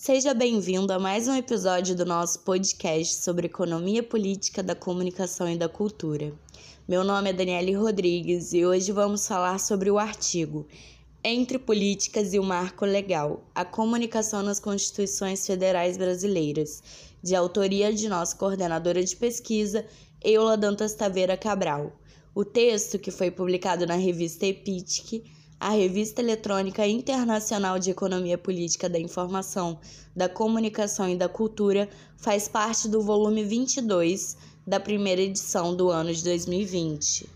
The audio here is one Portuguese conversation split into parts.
Seja bem-vindo a mais um episódio do nosso podcast sobre economia política da comunicação e da cultura. Meu nome é Daniele Rodrigues e hoje vamos falar sobre o artigo Entre Políticas e o Marco Legal: A Comunicação nas Constituições Federais Brasileiras, de autoria de nossa coordenadora de pesquisa, Eula Dantas Taveira Cabral. O texto, que foi publicado na revista EPITIC, a Revista Eletrônica Internacional de Economia Política da Informação, da Comunicação e da Cultura, faz parte do volume 22 da primeira edição do ano de 2020.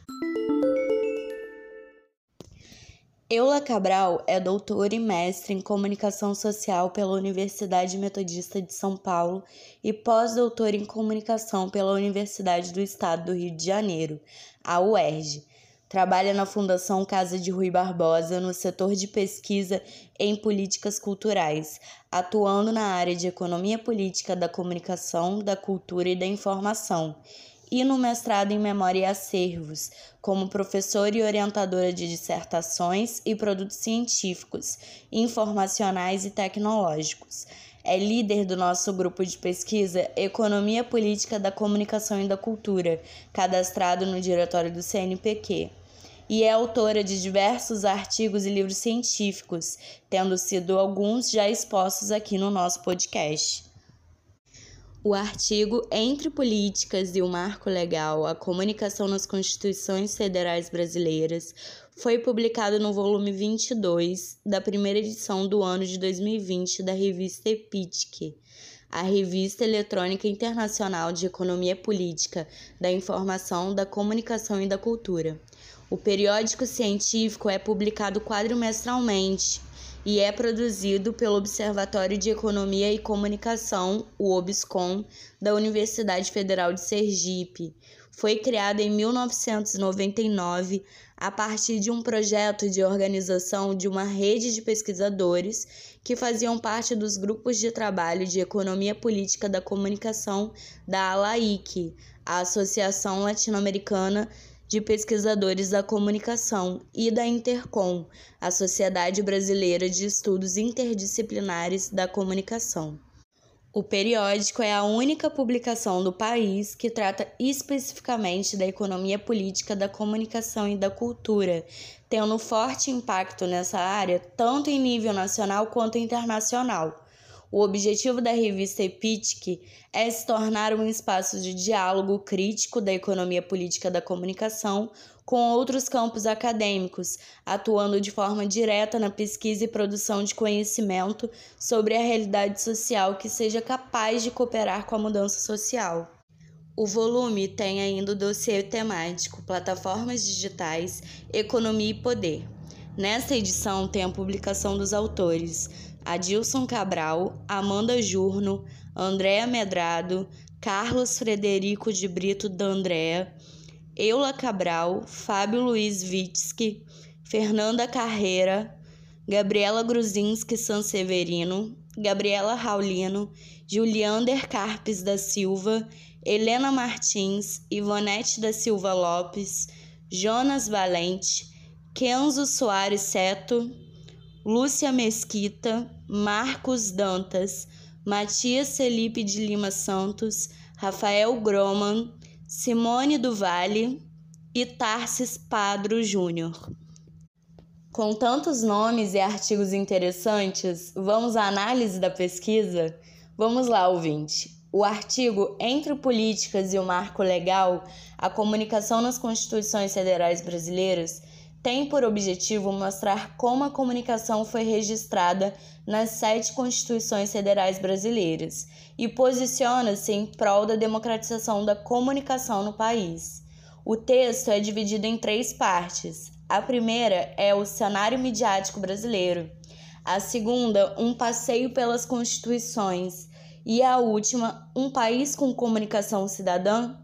Eula Cabral é doutora e mestre em Comunicação Social pela Universidade Metodista de São Paulo e pós-doutora em Comunicação pela Universidade do Estado do Rio de Janeiro, a UERJ Trabalha na Fundação Casa de Rui Barbosa no setor de pesquisa em políticas culturais, atuando na área de economia política da comunicação, da cultura e da informação, e no mestrado em Memória e Acervos, como professora e orientadora de dissertações e produtos científicos, informacionais e tecnológicos. É líder do nosso grupo de pesquisa Economia Política da Comunicação e da Cultura, cadastrado no diretório do CNPq e é autora de diversos artigos e livros científicos, tendo sido alguns já expostos aqui no nosso podcast. O artigo Entre Políticas e o Marco Legal, a Comunicação nas Constituições Federais Brasileiras foi publicado no volume 22 da primeira edição do ano de 2020 da revista EPITIC, a Revista Eletrônica Internacional de Economia Política, da Informação, da Comunicação e da Cultura. O periódico científico é publicado quadrimestralmente e é produzido pelo Observatório de Economia e Comunicação, o OBSCOM, da Universidade Federal de Sergipe. Foi criado em 1999 a partir de um projeto de organização de uma rede de pesquisadores que faziam parte dos grupos de trabalho de Economia Política da Comunicação da ALAIC, a Associação Latino-Americana de Pesquisadores da Comunicação, e da Intercom, a Sociedade Brasileira de Estudos Interdisciplinares da Comunicação. O periódico é a única publicação do país que trata especificamente da economia política da comunicação e da cultura, tendo forte impacto nessa área tanto em nível nacional quanto internacional. O objetivo da revista EPITIC é se tornar um espaço de diálogo crítico da economia política da comunicação com outros campos acadêmicos, atuando de forma direta na pesquisa e produção de conhecimento sobre a realidade social que seja capaz de cooperar com a mudança social. O volume tem ainda o dossiê temático Plataformas Digitais, Economia e Poder. Nesta edição tem a publicação dos autores Adilson Cabral, Amanda Jurno, Andréa Medrado, Carlos Frederico de Brito D'Andrea, Eula Cabral, Fábio Luiz Vitsky, Fernanda Carreira, Gabriela Gruzinski Sanseverino, Gabriela Raulino, Juliander Carpes da Silva, Helena Martins, Ivonete da Silva Lopes, Jonas Valente, Kenzo Soares Seto, Lúcia Mesquita, Marcos Dantas, Matias Felipe de Lima Santos, Rafael Groman, Simone do Vale e Tarsis Padro Júnior. Com tantos nomes e artigos interessantes, vamos à análise da pesquisa? Vamos lá, ouvinte. O artigo Entre Políticas e o Marco Legal, a comunicação nas Constituições Federais Brasileiras tem por objetivo mostrar como a comunicação foi registrada nas sete constituições federais brasileiras e posiciona-se em prol da democratização da comunicação no país. O texto é dividido em três partes. A primeira é o cenário midiático brasileiro, a segunda, um passeio pelas constituições, e a última, um país com comunicação cidadã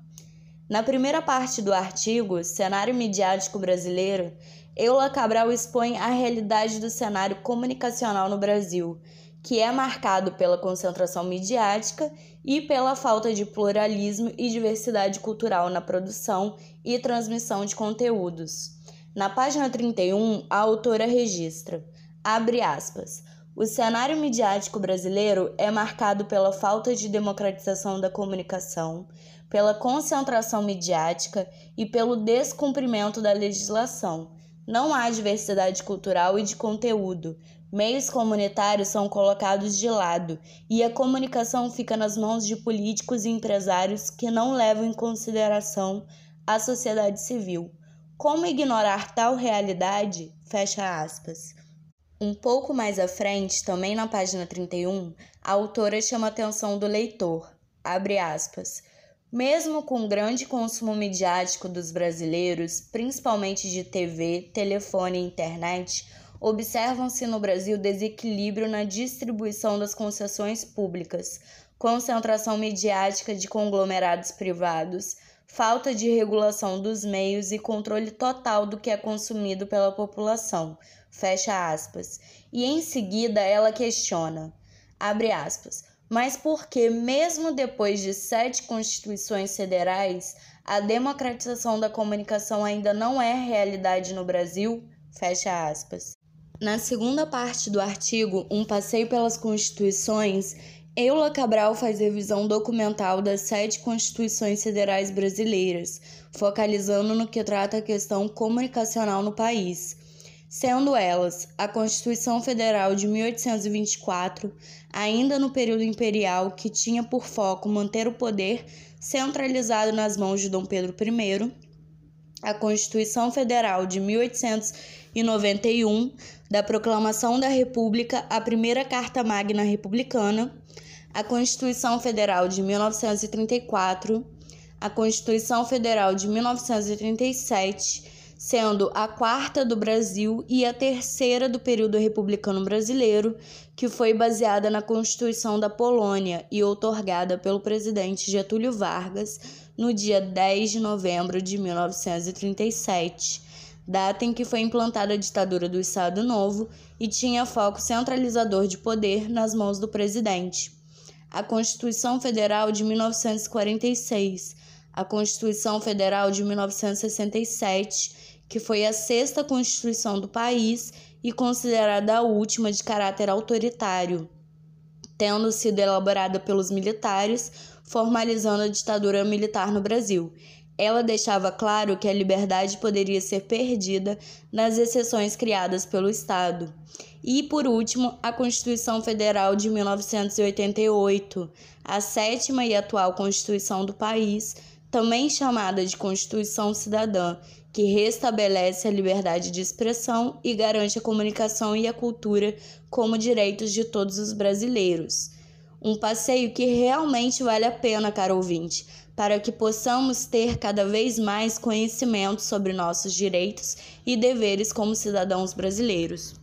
na primeira parte do artigo, Cenário Midiático Brasileiro, Eula Cabral expõe a realidade do cenário comunicacional no Brasil, que é marcado pela concentração midiática e pela falta de pluralismo e diversidade cultural na produção e transmissão de conteúdos. Na página 31, a autora registra, abre aspas, O cenário midiático brasileiro é marcado pela falta de democratização da comunicação, pela concentração midiática e pelo descumprimento da legislação. Não há diversidade cultural e de conteúdo. Meios comunitários são colocados de lado e a comunicação fica nas mãos de políticos e empresários que não levam em consideração a sociedade civil. Como ignorar tal realidade? Fecha aspas. Um pouco mais à frente, também na página 31, a autora chama a atenção do leitor. Abre aspas. Mesmo com o grande consumo midiático dos brasileiros, principalmente de TV, telefone e internet, observam-se no Brasil desequilíbrio na distribuição das concessões públicas, concentração midiática de conglomerados privados, falta de regulação dos meios e controle total do que é consumido pela população. Fecha aspas. E em seguida ela questiona, abre aspas, mas por que, mesmo depois de sete constituições federais, a democratização da comunicação ainda não é realidade no Brasil? Fecha aspas. Na segunda parte do artigo, Um Passeio pelas Constituições, Eula Cabral faz revisão documental das sete constituições federais brasileiras, focalizando no que trata a questão comunicacional no país, sendo elas a Constituição Federal de 1824, ainda no período imperial, que tinha por foco manter o poder centralizado nas mãos de Dom Pedro I, a Constituição Federal de 1891, da Proclamação da República, a primeira Carta Magna Republicana, a Constituição Federal de 1934, a Constituição Federal de 1937, sendo a quarta do Brasil e a terceira do período republicano brasileiro, que foi baseada na Constituição da Polônia e outorgada pelo presidente Getúlio Vargas no dia 10 de novembro de 1937 data em que foi implantada a ditadura do Estado Novo e tinha foco centralizador de poder nas mãos do presidente. A Constituição Federal de 1946, a Constituição Federal de 1967, que foi a sexta Constituição do país e considerada a última de caráter autoritário, tendo sido elaborada pelos militares, formalizando a ditadura militar no Brasil. Ela deixava claro que a liberdade poderia ser perdida nas exceções criadas pelo Estado. E, por último, a Constituição Federal de 1988, a sétima e atual Constituição do país, também chamada de Constituição Cidadã, que restabelece a liberdade de expressão e garante a comunicação e a cultura como direitos de todos os brasileiros. Um passeio que realmente vale a pena, caro ouvinte, para que possamos ter cada vez mais conhecimento sobre nossos direitos e deveres como cidadãos brasileiros.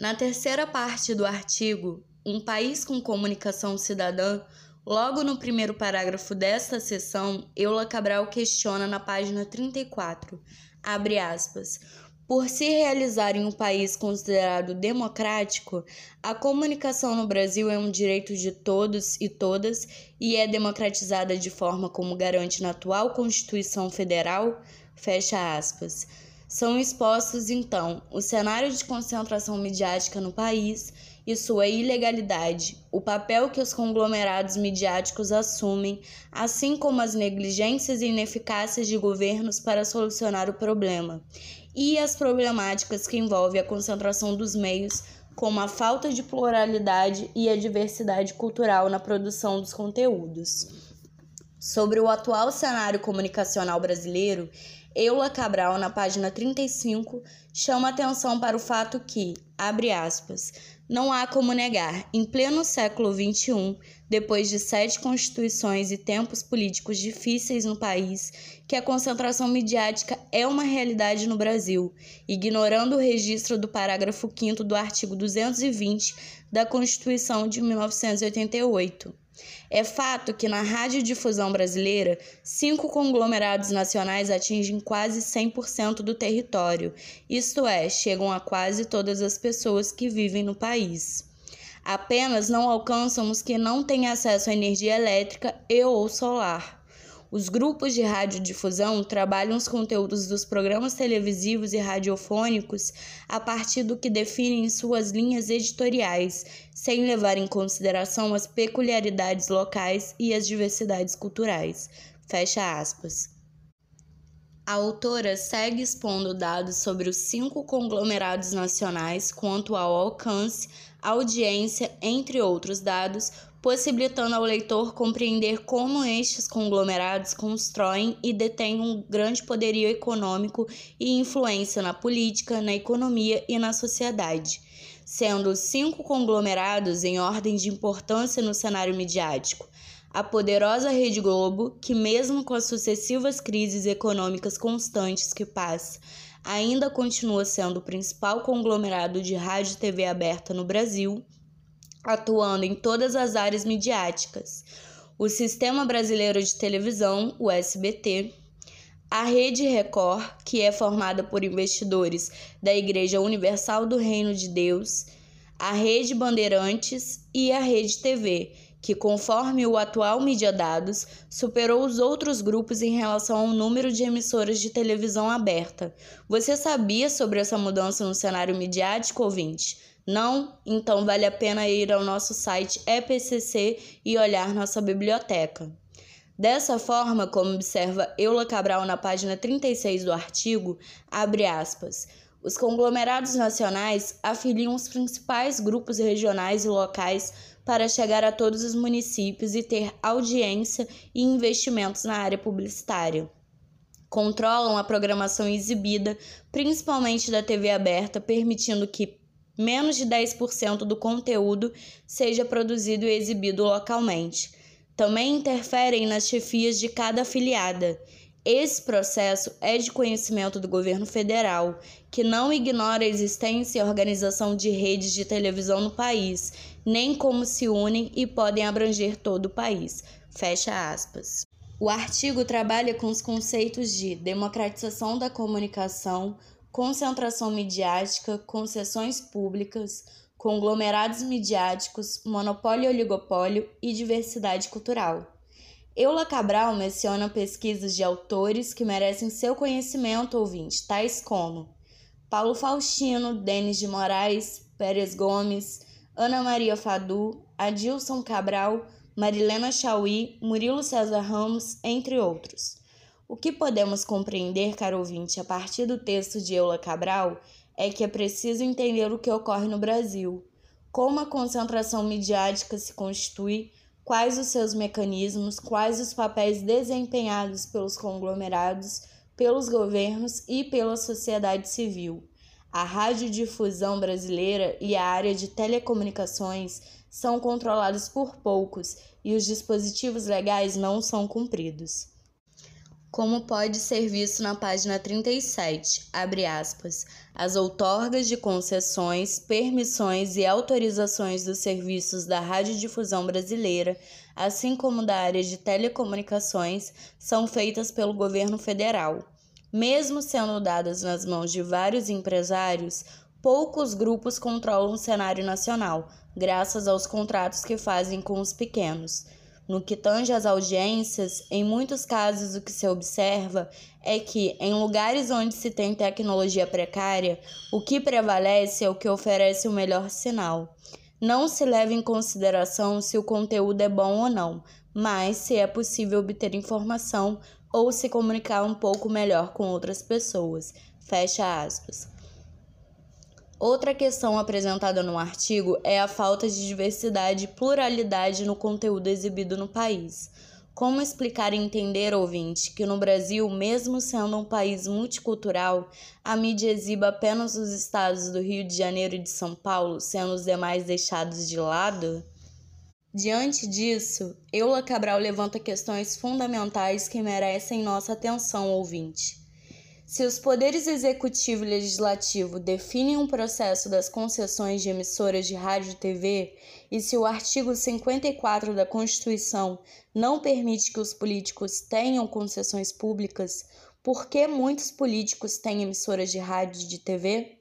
Na terceira parte do artigo, Um País com Comunicação Cidadã, logo no primeiro parágrafo desta seção, Eula Cabral questiona na página 34, abre aspas, por se realizar em um país considerado democrático, a comunicação no Brasil é um direito de todos e todas e é democratizada de forma como garante na atual Constituição Federal, fecha aspas. São expostos, então, o cenário de concentração midiática no país e sua ilegalidade, o papel que os conglomerados midiáticos assumem, assim como as negligências e ineficácias de governos para solucionar o problema, e as problemáticas que envolvem a concentração dos meios, como a falta de pluralidade e a diversidade cultural na produção dos conteúdos. Sobre o atual cenário comunicacional brasileiro, Eula Cabral, na página 35, chama atenção para o fato que, abre aspas, não há como negar, em pleno século XXI, depois de sete constituições e tempos políticos difíceis no país, que a concentração midiática é uma realidade no Brasil, ignorando o registro do parágrafo 5 do artigo 220 da Constituição de 1988. É fato que na radiodifusão brasileira, cinco conglomerados nacionais atingem quase 100% do território, isto é, chegam a quase todas as pessoas que vivem no país. Apenas não alcançam os que não têm acesso à energia elétrica e ou solar. Os grupos de radiodifusão trabalham os conteúdos dos programas televisivos e radiofônicos a partir do que definem suas linhas editoriais, sem levar em consideração as peculiaridades locais e as diversidades culturais. Fecha aspas. A autora segue expondo dados sobre os cinco conglomerados nacionais quanto ao alcance, audiência, entre outros dados, possibilitando ao leitor compreender como estes conglomerados constroem e detêm um grande poderio econômico e influência na política, na economia e na sociedade, sendo cinco conglomerados em ordem de importância no cenário midiático. A poderosa Rede Globo, que, mesmo com as sucessivas crises econômicas constantes que passa, ainda continua sendo o principal conglomerado de rádio e TV aberta no Brasil, atuando em todas as áreas midiáticas. O Sistema Brasileiro de Televisão, o SBT, a Rede Record, que é formada por investidores da Igreja Universal do Reino de Deus, a Rede Bandeirantes e a Rede TV, que, conforme o atual Mídia Dados, superou os outros grupos em relação ao número de emissoras de televisão aberta. Você sabia sobre essa mudança no cenário midiático, ouvinte? Não? Então vale a pena ir ao nosso site EPCC e olhar nossa biblioteca. Dessa forma, como observa Eula Cabral na página 36 do artigo, abre aspas. Os conglomerados nacionais afiliam os principais grupos regionais e locais para chegar a todos os municípios e ter audiência e investimentos na área publicitária. Controlam a programação exibida, principalmente da TV aberta, permitindo que menos de 10% do conteúdo seja produzido e exibido localmente. Também interferem nas chefias de cada afiliada esse processo é de conhecimento do governo federal, que não ignora a existência e organização de redes de televisão no país, nem como se unem e podem abranger todo o país. Fecha aspas. O artigo trabalha com os conceitos de democratização da comunicação, concentração midiática, concessões públicas, conglomerados midiáticos, monopólio e oligopólio e diversidade cultural. Eula Cabral menciona pesquisas de autores que merecem seu conhecimento ouvinte, tais como Paulo Faustino, Denis de Moraes, Pérez Gomes, Ana Maria Fadu, Adilson Cabral, Marilena Chauí, Murilo César Ramos, entre outros. O que podemos compreender, caro ouvinte, a partir do texto de Eula Cabral é que é preciso entender o que ocorre no Brasil, como a concentração midiática se constitui quais os seus mecanismos, quais os papéis desempenhados pelos conglomerados, pelos governos e pela sociedade civil. A radiodifusão brasileira e a área de telecomunicações são controlados por poucos e os dispositivos legais não são cumpridos como pode ser visto na página 37, abre aspas, as outorgas de concessões, permissões e autorizações dos serviços da radiodifusão brasileira, assim como da área de telecomunicações, são feitas pelo governo federal. Mesmo sendo dadas nas mãos de vários empresários, poucos grupos controlam o cenário nacional, graças aos contratos que fazem com os pequenos. No que tange às audiências, em muitos casos o que se observa é que, em lugares onde se tem tecnologia precária, o que prevalece é o que oferece o melhor sinal. Não se leva em consideração se o conteúdo é bom ou não, mas se é possível obter informação ou se comunicar um pouco melhor com outras pessoas. Fecha aspas. Outra questão apresentada no artigo é a falta de diversidade e pluralidade no conteúdo exibido no país. Como explicar e entender, ouvinte, que no Brasil, mesmo sendo um país multicultural, a mídia exiba apenas os estados do Rio de Janeiro e de São Paulo, sendo os demais deixados de lado? Diante disso, Eula Cabral levanta questões fundamentais que merecem nossa atenção, ouvinte. Se os poderes executivo e legislativo definem um processo das concessões de emissoras de rádio e TV, e se o artigo 54 da Constituição não permite que os políticos tenham concessões públicas, por que muitos políticos têm emissoras de rádio e de TV?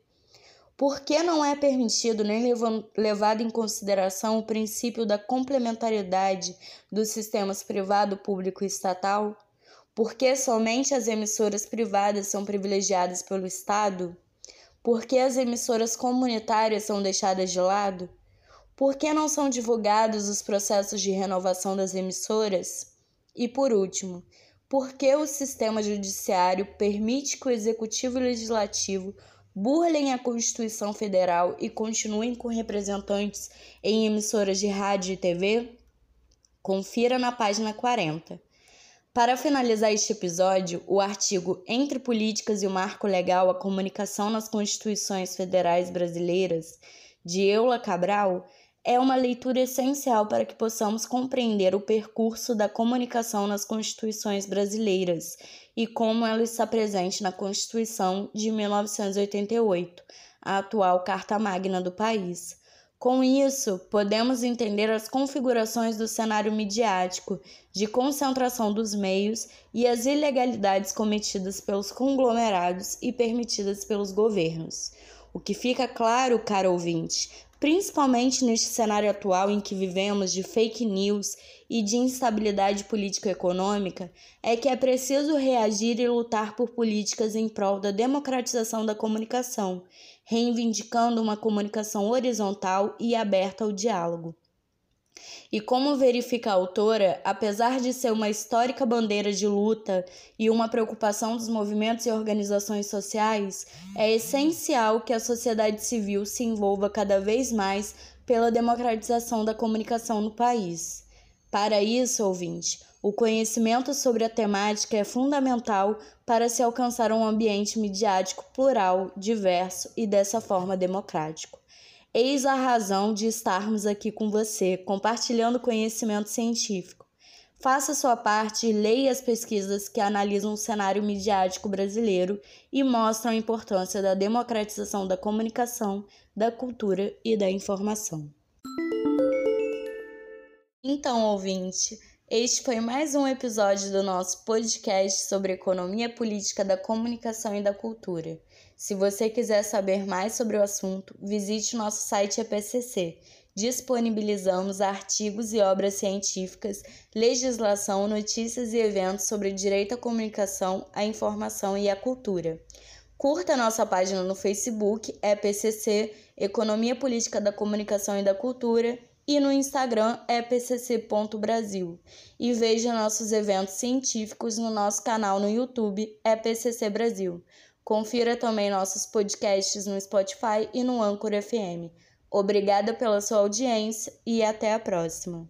Por que não é permitido nem levado em consideração o princípio da complementariedade dos sistemas privado, público e estatal? Por que somente as emissoras privadas são privilegiadas pelo Estado? Por que as emissoras comunitárias são deixadas de lado? Por que não são divulgados os processos de renovação das emissoras? E por último, por que o sistema judiciário permite que o executivo e o legislativo burlem a Constituição Federal e continuem com representantes em emissoras de rádio e TV? Confira na página 40. Para finalizar este episódio, o artigo Entre Políticas e o Marco Legal, a Comunicação nas Constituições Federais Brasileiras, de Eula Cabral, é uma leitura essencial para que possamos compreender o percurso da comunicação nas constituições brasileiras e como ela está presente na Constituição de 1988, a atual Carta Magna do país. Com isso, podemos entender as configurações do cenário midiático de concentração dos meios e as ilegalidades cometidas pelos conglomerados e permitidas pelos governos. O que fica claro, caro ouvinte, principalmente neste cenário atual em que vivemos de fake news e de instabilidade político-econômica, é que é preciso reagir e lutar por políticas em prol da democratização da comunicação reivindicando uma comunicação horizontal e aberta ao diálogo. E como verifica a autora, apesar de ser uma histórica bandeira de luta e uma preocupação dos movimentos e organizações sociais, é essencial que a sociedade civil se envolva cada vez mais pela democratização da comunicação no país. Para isso, ouvinte, o conhecimento sobre a temática é fundamental para se alcançar um ambiente midiático plural, diverso e dessa forma democrático. Eis a razão de estarmos aqui com você, compartilhando conhecimento científico. Faça sua parte e leia as pesquisas que analisam o cenário midiático brasileiro e mostram a importância da democratização da comunicação, da cultura e da informação. Então, ouvinte, este foi mais um episódio do nosso podcast sobre economia política da comunicação e da cultura. Se você quiser saber mais sobre o assunto, visite nosso site EPCC. Disponibilizamos artigos e obras científicas, legislação, notícias e eventos sobre direito à comunicação, à informação e à cultura. Curta nossa página no Facebook, EPCC, Economia Política da Comunicação e da Cultura, e no Instagram é pcc.brasil. E veja nossos eventos científicos no nosso canal no YouTube é PCC Brasil. Confira também nossos podcasts no Spotify e no Anchor FM. Obrigada pela sua audiência e até a próxima.